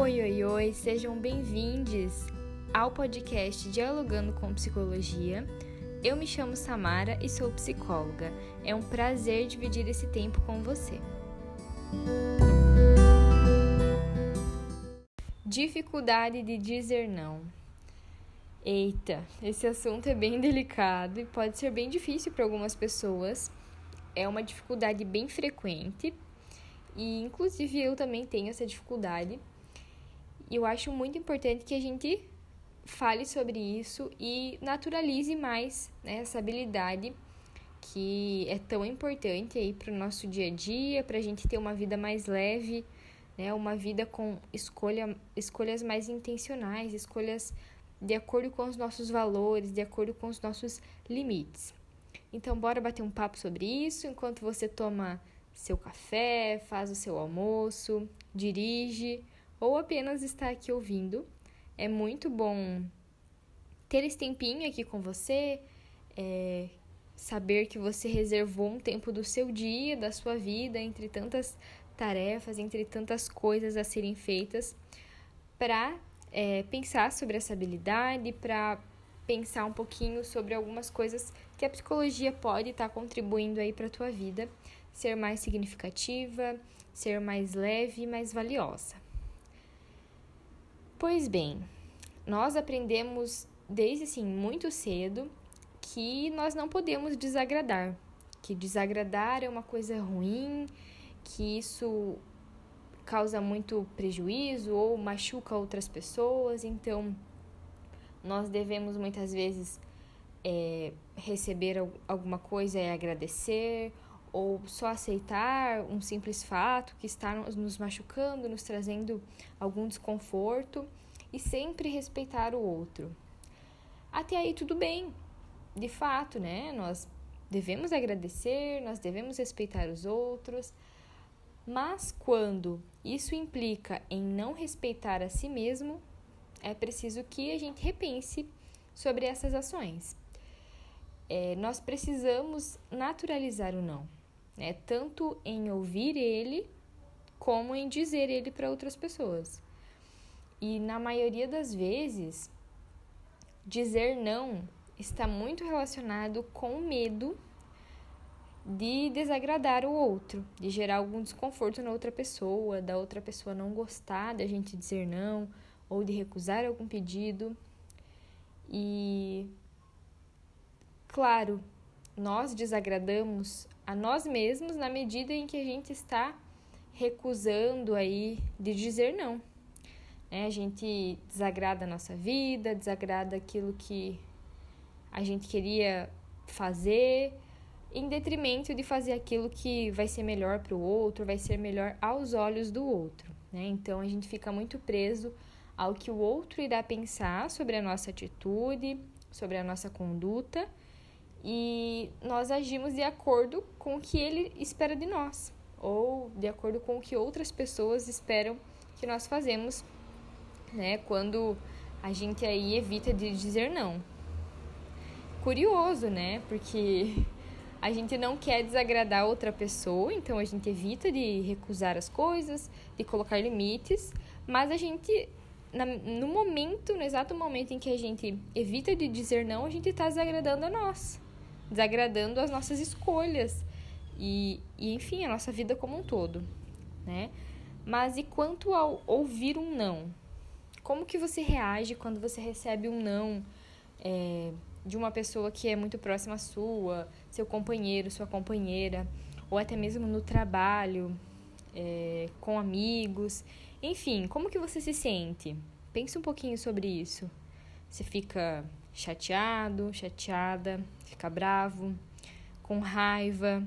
Oi, oi, oi, sejam bem-vindos ao podcast Dialogando com Psicologia. Eu me chamo Samara e sou psicóloga. É um prazer dividir esse tempo com você. Dificuldade de dizer não. Eita, esse assunto é bem delicado e pode ser bem difícil para algumas pessoas. É uma dificuldade bem frequente e, inclusive, eu também tenho essa dificuldade. E eu acho muito importante que a gente fale sobre isso e naturalize mais né, essa habilidade que é tão importante aí para o nosso dia a dia, para a gente ter uma vida mais leve né? Uma vida com escolha, escolhas mais intencionais, escolhas de acordo com os nossos valores, de acordo com os nossos limites. Então, bora bater um papo sobre isso enquanto você toma seu café, faz o seu almoço, dirige ou apenas está aqui ouvindo. É muito bom ter esse tempinho aqui com você, é, saber que você reservou um tempo do seu dia, da sua vida, entre tantas tarefas, entre tantas coisas a serem feitas, para é, pensar sobre essa habilidade, para pensar um pouquinho sobre algumas coisas que a psicologia pode estar tá contribuindo aí para a tua vida ser mais significativa, ser mais leve e mais valiosa. Pois bem, nós aprendemos desde assim muito cedo que nós não podemos desagradar, que desagradar é uma coisa ruim, que isso causa muito prejuízo ou machuca outras pessoas, então nós devemos muitas vezes é, receber alguma coisa e agradecer, ou só aceitar um simples fato que está nos machucando, nos trazendo algum desconforto e sempre respeitar o outro. Até aí tudo bem, de fato, né? Nós devemos agradecer, nós devemos respeitar os outros, mas quando isso implica em não respeitar a si mesmo, é preciso que a gente repense sobre essas ações. É, nós precisamos naturalizar o não, né? tanto em ouvir ele como em dizer ele para outras pessoas. E na maioria das vezes, dizer não está muito relacionado com medo de desagradar o outro, de gerar algum desconforto na outra pessoa, da outra pessoa não gostar da gente dizer não ou de recusar algum pedido. E claro, nós desagradamos a nós mesmos na medida em que a gente está recusando aí de dizer não. É, a gente desagrada a nossa vida, desagrada aquilo que a gente queria fazer em detrimento de fazer aquilo que vai ser melhor para o outro, vai ser melhor aos olhos do outro. Né? Então a gente fica muito preso ao que o outro irá pensar sobre a nossa atitude, sobre a nossa conduta e nós agimos de acordo com o que ele espera de nós ou de acordo com o que outras pessoas esperam que nós fazemos, né? Quando a gente aí evita de dizer não. Curioso, né? Porque a gente não quer desagradar outra pessoa, então a gente evita de recusar as coisas, de colocar limites, mas a gente, no momento, no exato momento em que a gente evita de dizer não, a gente está desagradando a nós, desagradando as nossas escolhas e, e, enfim, a nossa vida como um todo, né? Mas e quanto ao ouvir um não? Como que você reage quando você recebe um não? É, de uma pessoa que é muito próxima à sua, seu companheiro, sua companheira, ou até mesmo no trabalho, é, com amigos, enfim, como que você se sente? Pense um pouquinho sobre isso. Você fica chateado, chateada, fica bravo, com raiva,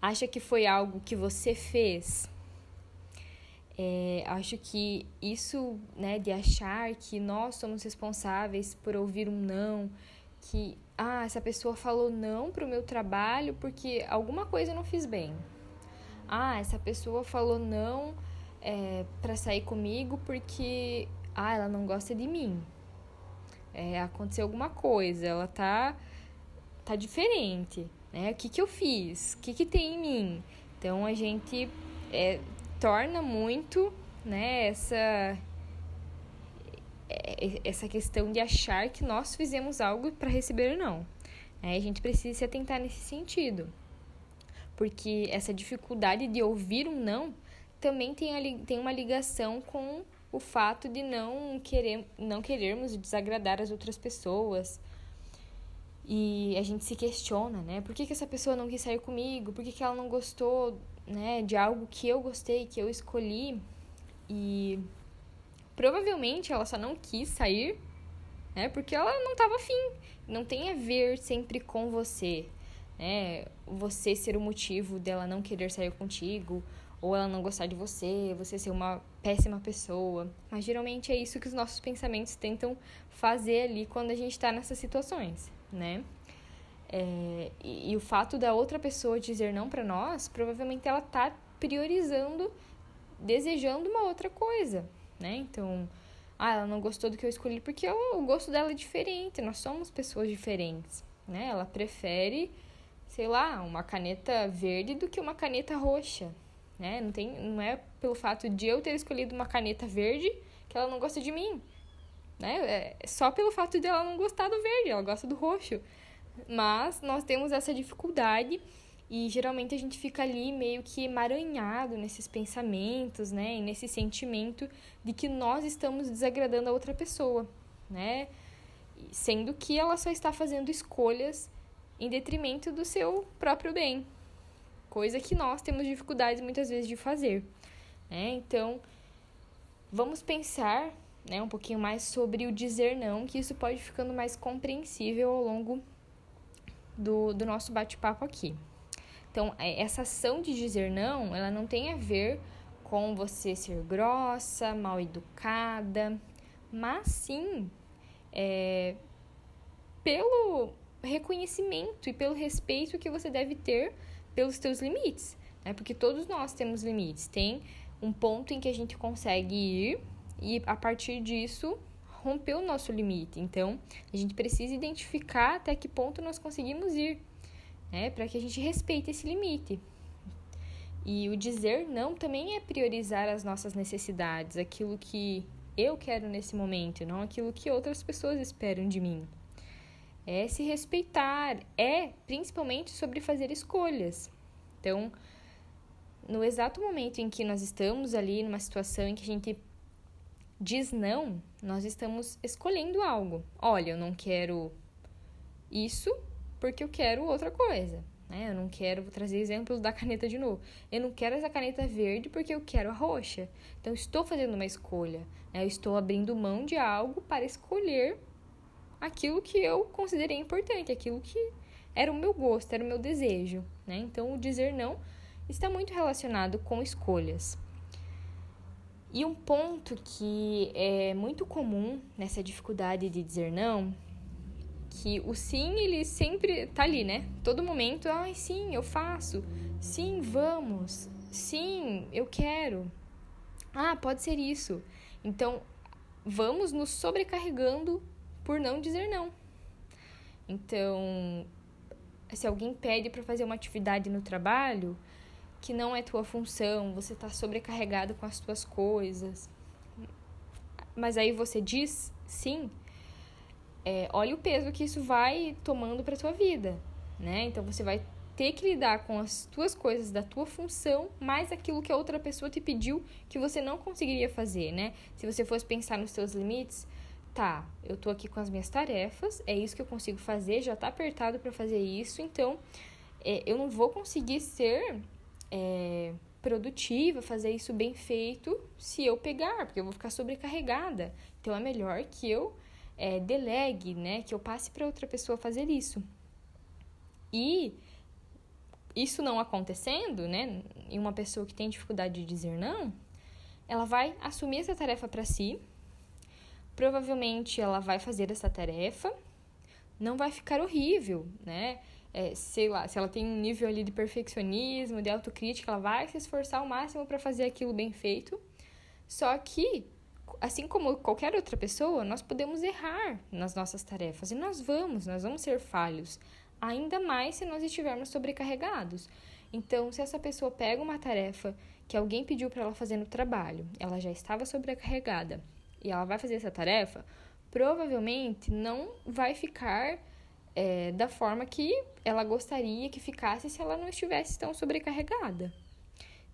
acha que foi algo que você fez é, acho que isso, né, de achar que nós somos responsáveis por ouvir um não, que, ah, essa pessoa falou não para o meu trabalho porque alguma coisa eu não fiz bem. Ah, essa pessoa falou não é, para sair comigo porque, ah, ela não gosta de mim. É, aconteceu alguma coisa, ela tá, tá diferente, né? O que que eu fiz? O que que tem em mim? Então, a gente é, torna muito né, essa é, essa questão de achar que nós fizemos algo para receber não. É, a gente precisa se atentar nesse sentido. Porque essa dificuldade de ouvir um não também tem, a, tem uma ligação com o fato de não, querer, não querermos desagradar as outras pessoas. E a gente se questiona, né? Por que, que essa pessoa não quis sair comigo? Por que, que ela não gostou né, de algo que eu gostei, que eu escolhi? E provavelmente ela só não quis sair, né? Porque ela não estava afim. Não tem a ver sempre com você, né? Você ser o motivo dela não querer sair contigo, ou ela não gostar de você, você ser uma péssima pessoa. Mas geralmente é isso que os nossos pensamentos tentam fazer ali quando a gente está nessas situações, né? É, e, e, o fato da outra pessoa dizer não para nós, provavelmente ela tá priorizando, desejando uma outra coisa, né? Então, ah, ela não gostou do que eu escolhi porque o gosto dela é diferente, nós somos pessoas diferentes, né? Ela prefere, sei lá, uma caneta verde do que uma caneta roxa, né? Não, tem, não é pelo fato de eu ter escolhido uma caneta verde que ela não gosta de mim, né? É só pelo fato de ela não gostar do verde, ela gosta do roxo. Mas nós temos essa dificuldade e geralmente a gente fica ali meio que emaranhado nesses pensamentos, né? E nesse sentimento de que nós estamos desagradando a outra pessoa, né? Sendo que ela só está fazendo escolhas em detrimento do seu próprio bem, coisa que nós temos dificuldades muitas vezes de fazer. Né? Então, vamos pensar né, um pouquinho mais sobre o dizer não, que isso pode ficando mais compreensível ao longo do, do nosso bate-papo aqui. Então, é, essa ação de dizer não, ela não tem a ver com você ser grossa, mal educada, mas sim é, pelo reconhecimento e pelo respeito que você deve ter pelos teus limites, né? Porque todos nós temos limites. Tem um ponto em que a gente consegue ir e a partir disso romper o nosso limite. Então, a gente precisa identificar até que ponto nós conseguimos ir, né? Para que a gente respeite esse limite. E o dizer não também é priorizar as nossas necessidades, aquilo que eu quero nesse momento, não aquilo que outras pessoas esperam de mim é se respeitar, é principalmente sobre fazer escolhas. Então, no exato momento em que nós estamos ali numa situação em que a gente diz não, nós estamos escolhendo algo. Olha, eu não quero isso porque eu quero outra coisa. Né? Eu não quero, vou trazer exemplos da caneta de novo. Eu não quero essa caneta verde porque eu quero a roxa. Então, estou fazendo uma escolha. Né? Eu estou abrindo mão de algo para escolher aquilo que eu considerei importante, aquilo que era o meu gosto, era o meu desejo, né? Então, o dizer não está muito relacionado com escolhas. E um ponto que é muito comum nessa dificuldade de dizer não, que o sim, ele sempre tá ali, né? Todo momento, ai, sim, eu faço. Sim, vamos. Sim, eu quero. Ah, pode ser isso. Então, vamos nos sobrecarregando por não dizer não. Então, se alguém pede para fazer uma atividade no trabalho que não é tua função, você está sobrecarregado com as tuas coisas, mas aí você diz sim, é, olha o peso que isso vai tomando para tua vida, né? Então você vai ter que lidar com as tuas coisas da tua função, mais aquilo que a outra pessoa te pediu que você não conseguiria fazer, né? Se você fosse pensar nos teus limites, tá, eu tô aqui com as minhas tarefas, é isso que eu consigo fazer, já tá apertado para fazer isso, então é, eu não vou conseguir ser é, produtiva, fazer isso bem feito se eu pegar, porque eu vou ficar sobrecarregada. Então é melhor que eu é, delegue, né, que eu passe para outra pessoa fazer isso. E isso não acontecendo, né, em uma pessoa que tem dificuldade de dizer não, ela vai assumir essa tarefa para si provavelmente ela vai fazer essa tarefa, não vai ficar horrível, né? É, sei lá, se ela tem um nível ali de perfeccionismo, de autocrítica, ela vai se esforçar ao máximo para fazer aquilo bem feito. Só que, assim como qualquer outra pessoa, nós podemos errar nas nossas tarefas e nós vamos, nós vamos ser falhos, ainda mais se nós estivermos sobrecarregados. Então, se essa pessoa pega uma tarefa que alguém pediu para ela fazer no trabalho, ela já estava sobrecarregada e ela vai fazer essa tarefa, provavelmente não vai ficar é, da forma que ela gostaria que ficasse se ela não estivesse tão sobrecarregada.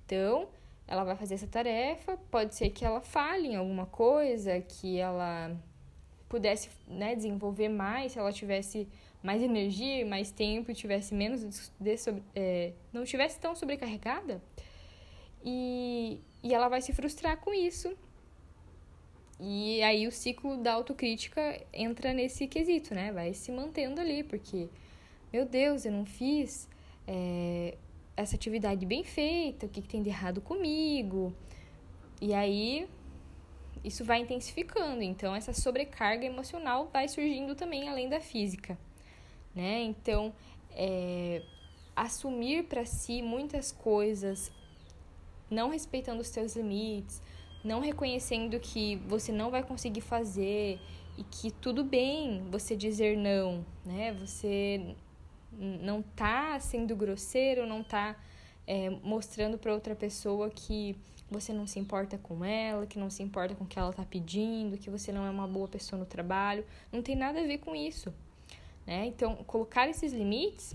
Então, ela vai fazer essa tarefa, pode ser que ela fale em alguma coisa, que ela pudesse né, desenvolver mais, se ela tivesse mais energia, mais tempo, tivesse menos de, de, é, não tivesse tão sobrecarregada. E, e ela vai se frustrar com isso. E aí o ciclo da autocrítica entra nesse quesito, né? Vai se mantendo ali, porque, meu Deus, eu não fiz é, essa atividade bem feita, o que, que tem de errado comigo? E aí isso vai intensificando. Então, essa sobrecarga emocional vai surgindo também além da física, né? Então, é, assumir para si muitas coisas, não respeitando os seus limites, não reconhecendo que você não vai conseguir fazer e que tudo bem você dizer não, né? Você não tá sendo grosseiro, não tá é, mostrando para outra pessoa que você não se importa com ela, que não se importa com o que ela tá pedindo, que você não é uma boa pessoa no trabalho. Não tem nada a ver com isso. Né? Então, colocar esses limites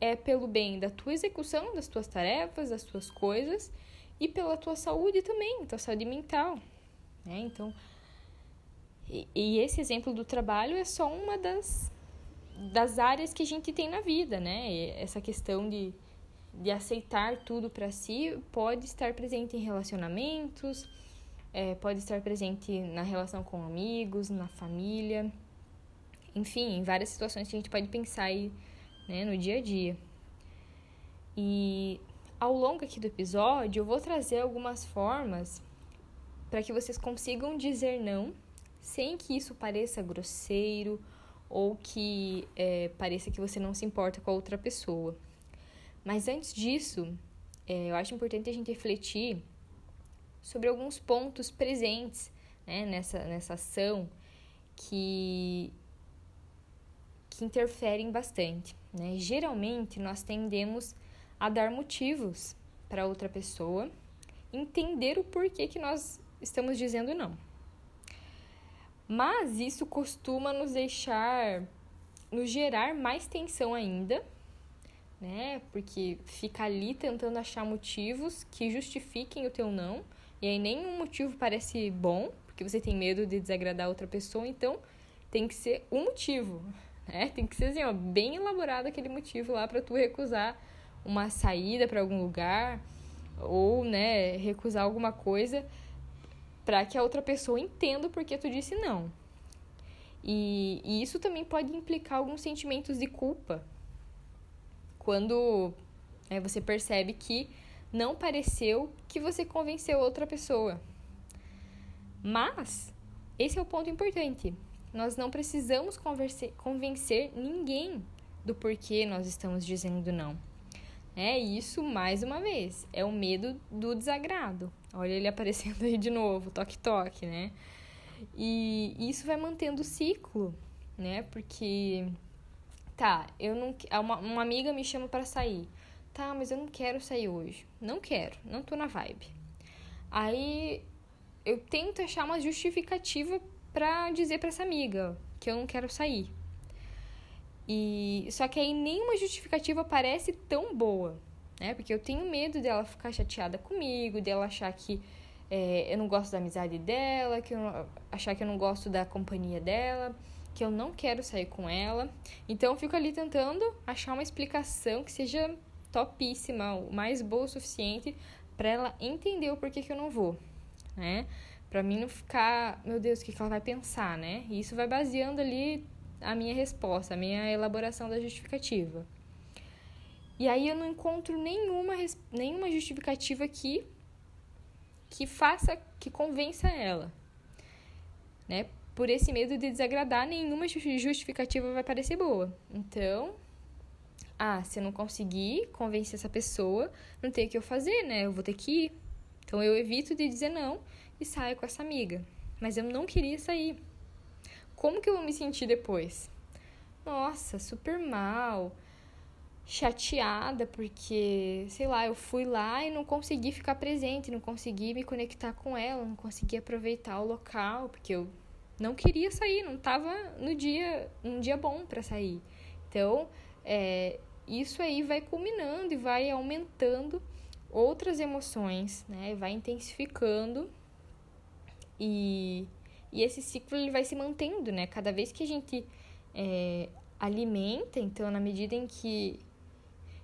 é pelo bem da tua execução das tuas tarefas, das tuas coisas e pela tua saúde também, tua saúde mental. Né? Então, e, e esse exemplo do trabalho é só uma das das áreas que a gente tem na vida, né? Essa questão de, de aceitar tudo para si pode estar presente em relacionamentos, é, pode estar presente na relação com amigos, na família, enfim, em várias situações que a gente pode pensar aí, né, no dia a dia. E ao longo aqui do episódio, eu vou trazer algumas formas para que vocês consigam dizer não sem que isso pareça grosseiro ou que é, pareça que você não se importa com a outra pessoa. Mas antes disso, é, eu acho importante a gente refletir sobre alguns pontos presentes né, nessa, nessa ação que, que interferem bastante. Né? Geralmente, nós tendemos a dar motivos para outra pessoa entender o porquê que nós estamos dizendo não. Mas isso costuma nos deixar, nos gerar mais tensão ainda, né? Porque fica ali tentando achar motivos que justifiquem o teu não, e aí nenhum motivo parece bom, porque você tem medo de desagradar outra pessoa, então tem que ser um motivo, né? Tem que ser assim, ó, bem elaborado aquele motivo lá para tu recusar uma saída para algum lugar ou, né, recusar alguma coisa para que a outra pessoa entenda por que tu disse não. E, e isso também pode implicar alguns sentimentos de culpa quando é, você percebe que não pareceu que você convenceu outra pessoa. Mas esse é o ponto importante. Nós não precisamos convencer ninguém do porquê nós estamos dizendo não. É isso, mais uma vez, é o medo do desagrado. Olha ele aparecendo aí de novo, toque-toque, né? E isso vai mantendo o ciclo, né? Porque, tá, eu não. Uma, uma amiga me chama para sair. Tá, mas eu não quero sair hoje. Não quero, não tô na vibe. Aí eu tento achar uma justificativa para dizer para essa amiga que eu não quero sair. E só que aí nenhuma justificativa parece tão boa, né? Porque eu tenho medo dela ficar chateada comigo, dela achar que é, eu não gosto da amizade dela, que eu não, achar que eu não gosto da companhia dela, que eu não quero sair com ela. Então eu fico ali tentando achar uma explicação que seja topíssima, mais boa o suficiente para ela entender o porquê que eu não vou, né? Para mim não ficar, meu Deus, o que, que ela vai pensar, né? E isso vai baseando ali a minha resposta, a minha elaboração da justificativa. E aí eu não encontro nenhuma, nenhuma justificativa que, que faça, que convença ela. Né? Por esse medo de desagradar, nenhuma justificativa vai parecer boa. Então, ah, se eu não conseguir convencer essa pessoa, não tem o que eu fazer, né? Eu vou ter que ir. Então eu evito de dizer não e saio com essa amiga. Mas eu não queria sair. Como que eu vou me sentir depois? Nossa, super mal. chateada porque, sei lá, eu fui lá e não consegui ficar presente, não consegui me conectar com ela, não consegui aproveitar o local, porque eu não queria sair, não estava no dia, um dia bom para sair. Então, é, isso aí vai culminando e vai aumentando outras emoções, né? Vai intensificando e, e esse ciclo ele vai se mantendo, né? Cada vez que a gente é, alimenta, então, na medida em que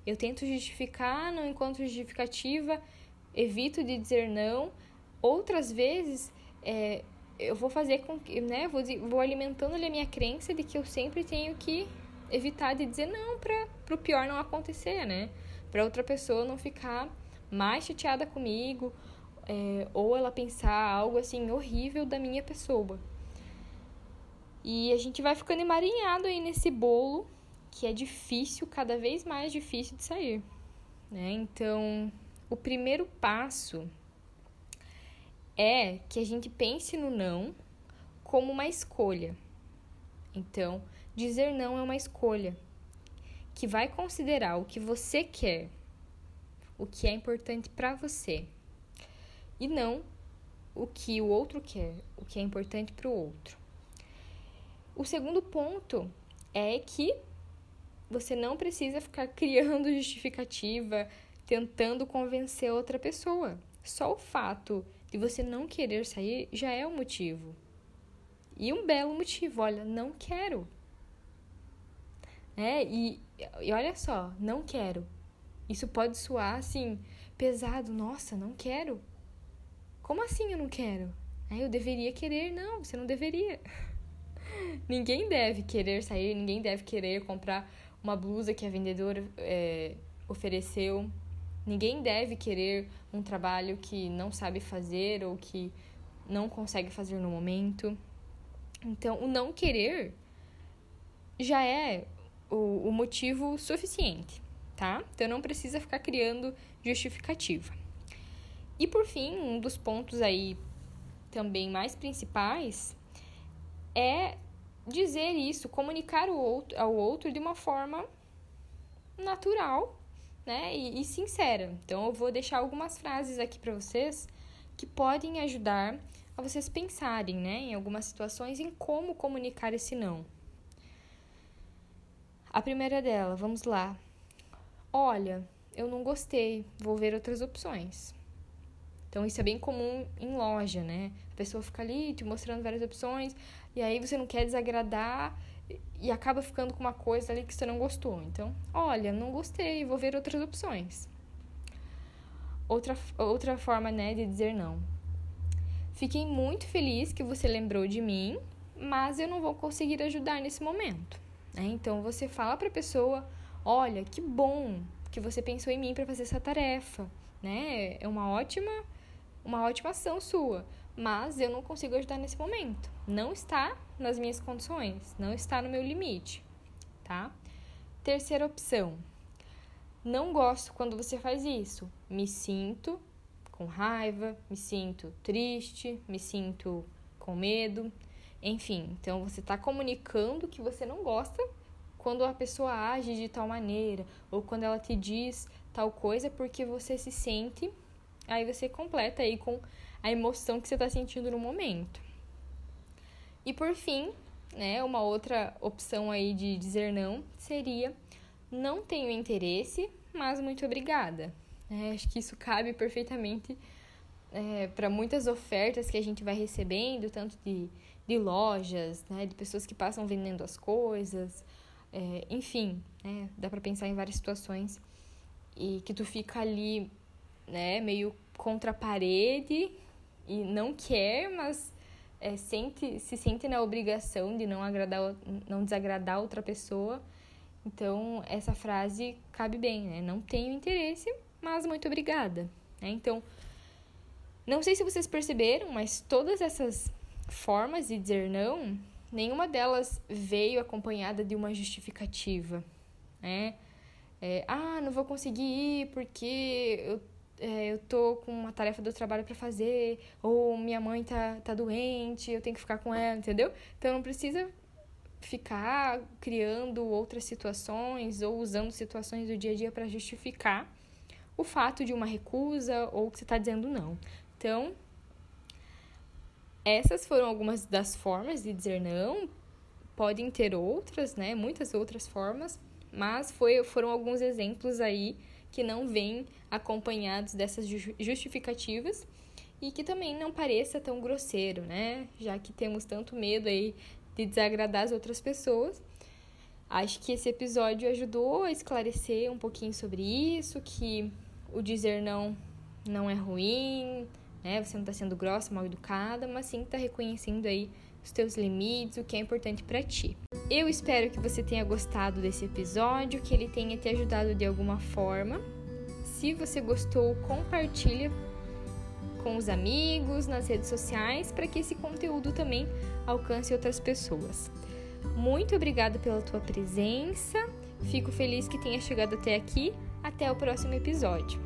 eu tento justificar, não encontro justificativa, evito de dizer não. Outras vezes, é, eu vou fazer com que, né, vou, vou alimentando ali a minha crença de que eu sempre tenho que evitar de dizer não para o pior não acontecer, né? Para outra pessoa não ficar mais chateada comigo é, ou ela pensar algo assim horrível da minha pessoa. E a gente vai ficando emaranhado aí nesse bolo que é difícil, cada vez mais difícil de sair. Né? Então, o primeiro passo é que a gente pense no não como uma escolha. Então, dizer não é uma escolha que vai considerar o que você quer, o que é importante para você, e não o que o outro quer, o que é importante para o outro. O segundo ponto é que você não precisa ficar criando justificativa, tentando convencer outra pessoa. Só o fato de você não querer sair já é um motivo. E um belo motivo, olha, não quero. É, e, e olha só, não quero. Isso pode soar assim, pesado, nossa, não quero. Como assim eu não quero? Eu deveria querer, não, você não deveria. ninguém deve querer sair, ninguém deve querer comprar uma blusa que a vendedora é, ofereceu. Ninguém deve querer um trabalho que não sabe fazer ou que não consegue fazer no momento. Então, o não querer já é o, o motivo suficiente, tá? Então, não precisa ficar criando justificativa. E por fim, um dos pontos aí também mais principais é dizer isso, comunicar o outro, ao outro de uma forma natural, né, e, e sincera. Então eu vou deixar algumas frases aqui para vocês que podem ajudar a vocês pensarem, né, em algumas situações em como comunicar esse não. A primeira dela, vamos lá. Olha, eu não gostei, vou ver outras opções. Então isso é bem comum em loja, né? A pessoa fica ali te mostrando várias opções, e aí você não quer desagradar e acaba ficando com uma coisa ali que você não gostou. Então, olha, não gostei, vou ver outras opções. Outra, outra forma, né, de dizer não. Fiquei muito feliz que você lembrou de mim, mas eu não vou conseguir ajudar nesse momento. Né? Então, você fala para a pessoa: olha, que bom que você pensou em mim para fazer essa tarefa. Né? É uma ótima, uma ótima ação sua mas eu não consigo ajudar nesse momento. Não está nas minhas condições, não está no meu limite, tá? Terceira opção. Não gosto quando você faz isso. Me sinto com raiva, me sinto triste, me sinto com medo, enfim. Então você está comunicando que você não gosta quando a pessoa age de tal maneira ou quando ela te diz tal coisa porque você se sente. Aí você completa aí com a emoção que você está sentindo no momento. E por fim, né, uma outra opção aí de dizer não seria não tenho interesse, mas muito obrigada. É, acho que isso cabe perfeitamente é, para muitas ofertas que a gente vai recebendo, tanto de, de lojas, né, de pessoas que passam vendendo as coisas, é, enfim, né, dá para pensar em várias situações e que tu fica ali, né, meio contra a parede e não quer, mas é, sente, se sente na obrigação de não agradar, não desagradar outra pessoa. Então, essa frase cabe bem, né? Não tenho interesse, mas muito obrigada. Né? Então, não sei se vocês perceberam, mas todas essas formas de dizer não, nenhuma delas veio acompanhada de uma justificativa, né? É, ah, não vou conseguir ir porque eu é, eu tô com uma tarefa do trabalho para fazer, ou minha mãe tá, tá doente, eu tenho que ficar com ela, entendeu? Então não precisa ficar criando outras situações ou usando situações do dia a dia para justificar o fato de uma recusa ou que você está dizendo não. Então, essas foram algumas das formas de dizer não. Podem ter outras, né? Muitas outras formas, mas foi, foram alguns exemplos aí que não vêm acompanhados dessas justificativas e que também não pareça tão grosseiro, né? Já que temos tanto medo aí de desagradar as outras pessoas. Acho que esse episódio ajudou a esclarecer um pouquinho sobre isso, que o dizer não não é ruim, né? Você não está sendo grossa, mal educada, mas sim está reconhecendo aí os teus limites, o que é importante para ti. Eu espero que você tenha gostado desse episódio, que ele tenha te ajudado de alguma forma. Se você gostou, compartilha com os amigos nas redes sociais para que esse conteúdo também alcance outras pessoas. Muito obrigada pela tua presença. Fico feliz que tenha chegado até aqui. Até o próximo episódio.